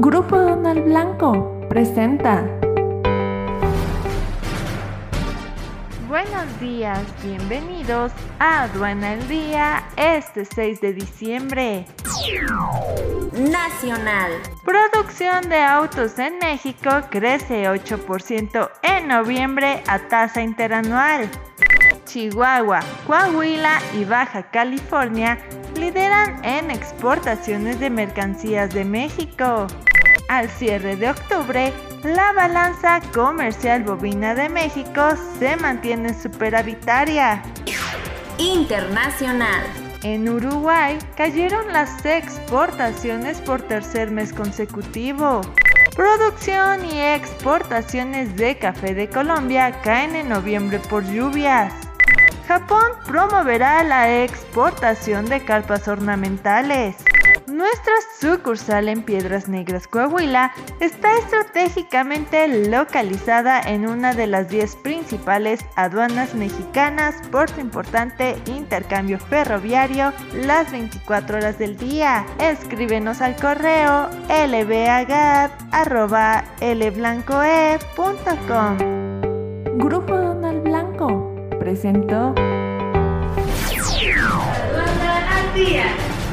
Grupo Donald Blanco presenta. Buenos días, bienvenidos a Aduana el Día este 6 de diciembre. Nacional. Producción de autos en México crece 8% en noviembre a tasa interanual. Chihuahua, Coahuila y Baja California lideran en exportaciones de mercancías de México. Al cierre de octubre, la balanza comercial bovina de México se mantiene superavitaria. Internacional. En Uruguay cayeron las exportaciones por tercer mes consecutivo. Producción y exportaciones de café de Colombia caen en noviembre por lluvias. Japón promoverá la exportación de carpas ornamentales. Nuestra sucursal en Piedras Negras, Coahuila, está estratégicamente localizada en una de las 10 principales aduanas mexicanas por su importante intercambio ferroviario las 24 horas del día. Escríbenos al correo lbagat.lblancoe.com. Grupo Donald Blanco presentó